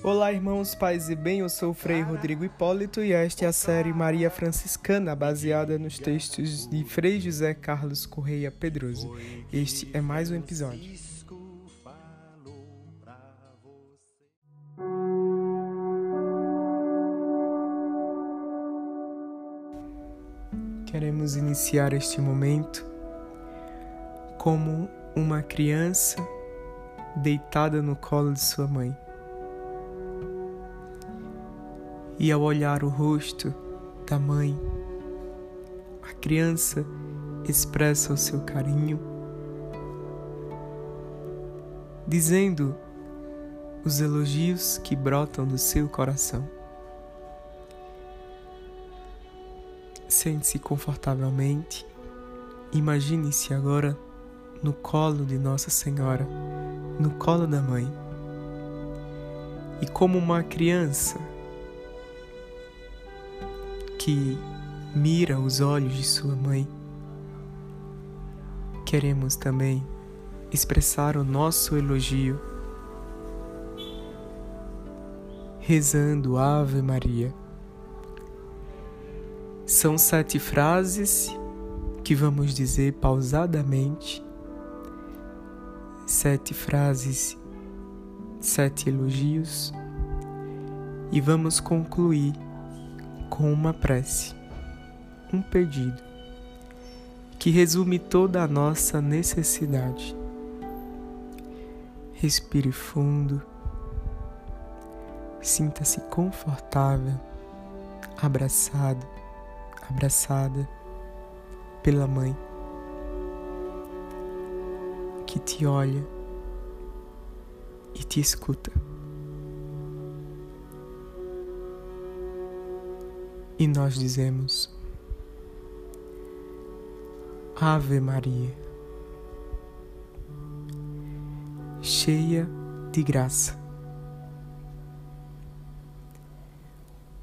Olá, irmãos, pais e bem, eu sou o Frei Rodrigo Hipólito e esta é a série Maria Franciscana, baseada nos textos de Frei José Carlos Correia Pedroso. Este é mais um episódio. Queremos iniciar este momento como uma criança deitada no colo de sua mãe. E ao olhar o rosto da mãe, a criança expressa o seu carinho, dizendo os elogios que brotam do seu coração. Sente-se confortavelmente. Imagine-se agora no colo de Nossa Senhora, no colo da mãe. E como uma criança que mira os olhos de sua mãe, queremos também expressar o nosso elogio, rezando Ave Maria. São sete frases que vamos dizer pausadamente. Sete frases, sete elogios. E vamos concluir com uma prece, um pedido que resume toda a nossa necessidade. Respire fundo, sinta-se confortável, abraçado, abraçada pela mãe que te olha e te escuta. E nós dizemos: Ave Maria, cheia de graça.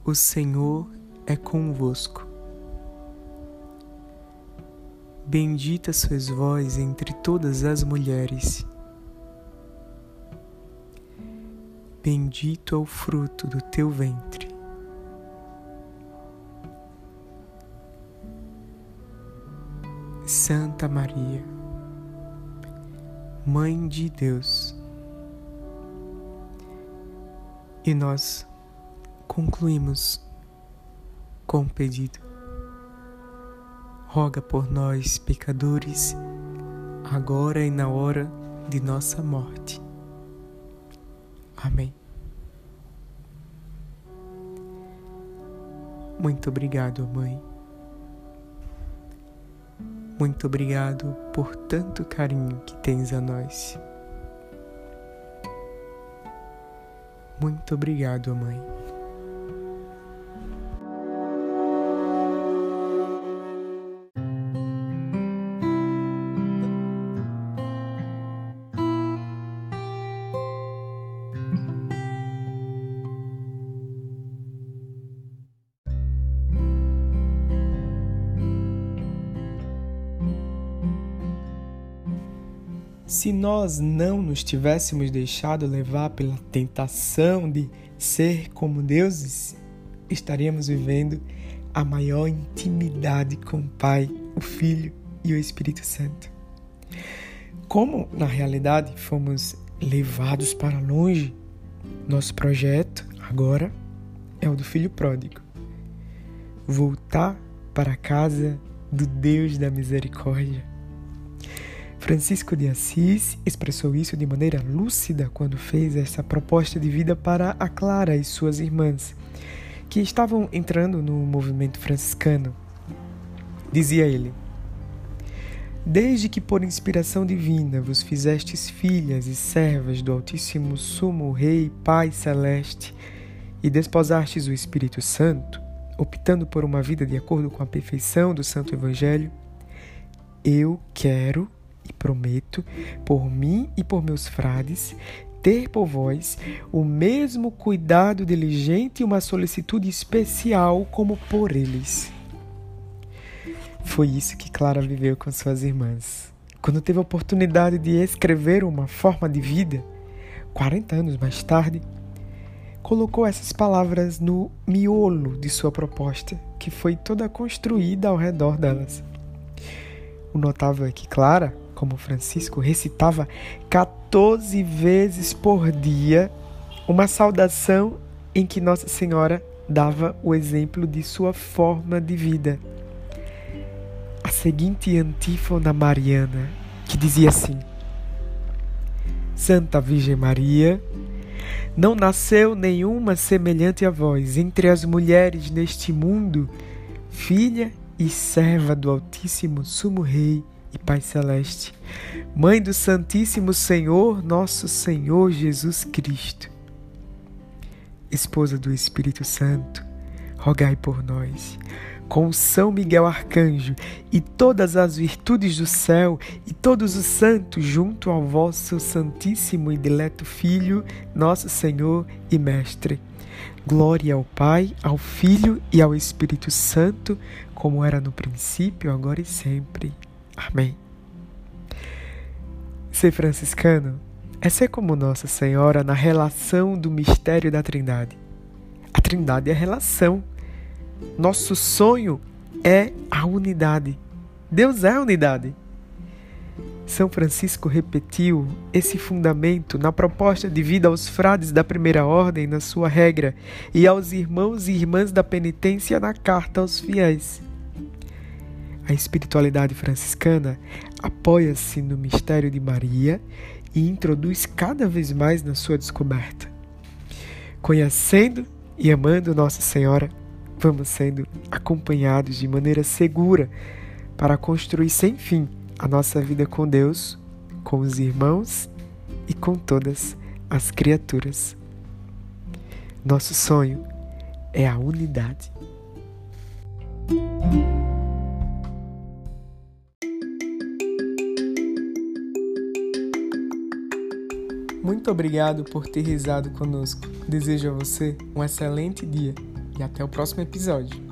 O Senhor é convosco. Bendita sois vós entre todas as mulheres. Bendito é o fruto do teu ventre. Santa Maria, Mãe de Deus. E nós concluímos com um pedido roga por nós, pecadores, agora e na hora de nossa morte. Amém. Muito obrigado, Mãe. Muito obrigado por tanto carinho que tens a nós. Muito obrigado, Mãe. Se nós não nos tivéssemos deixado levar pela tentação de ser como deuses, estaríamos vivendo a maior intimidade com o Pai, o Filho e o Espírito Santo. Como na realidade fomos levados para longe, nosso projeto agora é o do Filho Pródigo voltar para a casa do Deus da Misericórdia Francisco de Assis expressou isso de maneira lúcida quando fez essa proposta de vida para a Clara e suas irmãs, que estavam entrando no movimento franciscano. Dizia ele: Desde que por inspiração divina vos fizestes filhas e servas do Altíssimo Sumo Rei Pai Celeste e desposastes o Espírito Santo, optando por uma vida de acordo com a perfeição do Santo Evangelho, eu quero e prometo, por mim e por meus frades, ter por vós o mesmo cuidado diligente e uma solicitude especial como por eles. Foi isso que Clara viveu com suas irmãs. Quando teve a oportunidade de escrever uma forma de vida, 40 anos mais tarde, colocou essas palavras no miolo de sua proposta, que foi toda construída ao redor delas. O notável é que Clara, como Francisco, recitava 14 vezes por dia uma saudação em que Nossa Senhora dava o exemplo de sua forma de vida. A seguinte antífona mariana, que dizia assim: Santa Virgem Maria, não nasceu nenhuma semelhante a vós entre as mulheres neste mundo, filha e serva do Altíssimo Sumo Rei e Pai Celeste, Mãe do Santíssimo Senhor, nosso Senhor Jesus Cristo. Esposa do Espírito Santo, rogai por nós com São Miguel Arcanjo e todas as virtudes do céu e todos os santos junto ao vosso Santíssimo e dileto Filho, nosso Senhor e Mestre. Glória ao Pai, ao Filho e ao Espírito Santo, como era no princípio, agora e sempre. Amém. Ser franciscano é ser como Nossa Senhora na relação do mistério da Trindade. A Trindade é a relação nosso sonho é a unidade. Deus é a unidade. São Francisco repetiu esse fundamento na proposta de vida aos frades da primeira ordem, na sua regra, e aos irmãos e irmãs da penitência na carta aos fiéis. A espiritualidade franciscana apoia-se no mistério de Maria e introduz cada vez mais na sua descoberta. Conhecendo e amando Nossa Senhora, vamos sendo acompanhados de maneira segura para construir sem fim a nossa vida com Deus, com os irmãos e com todas as criaturas. Nosso sonho é a unidade. Muito obrigado por ter risado conosco. Desejo a você um excelente dia e até o próximo episódio.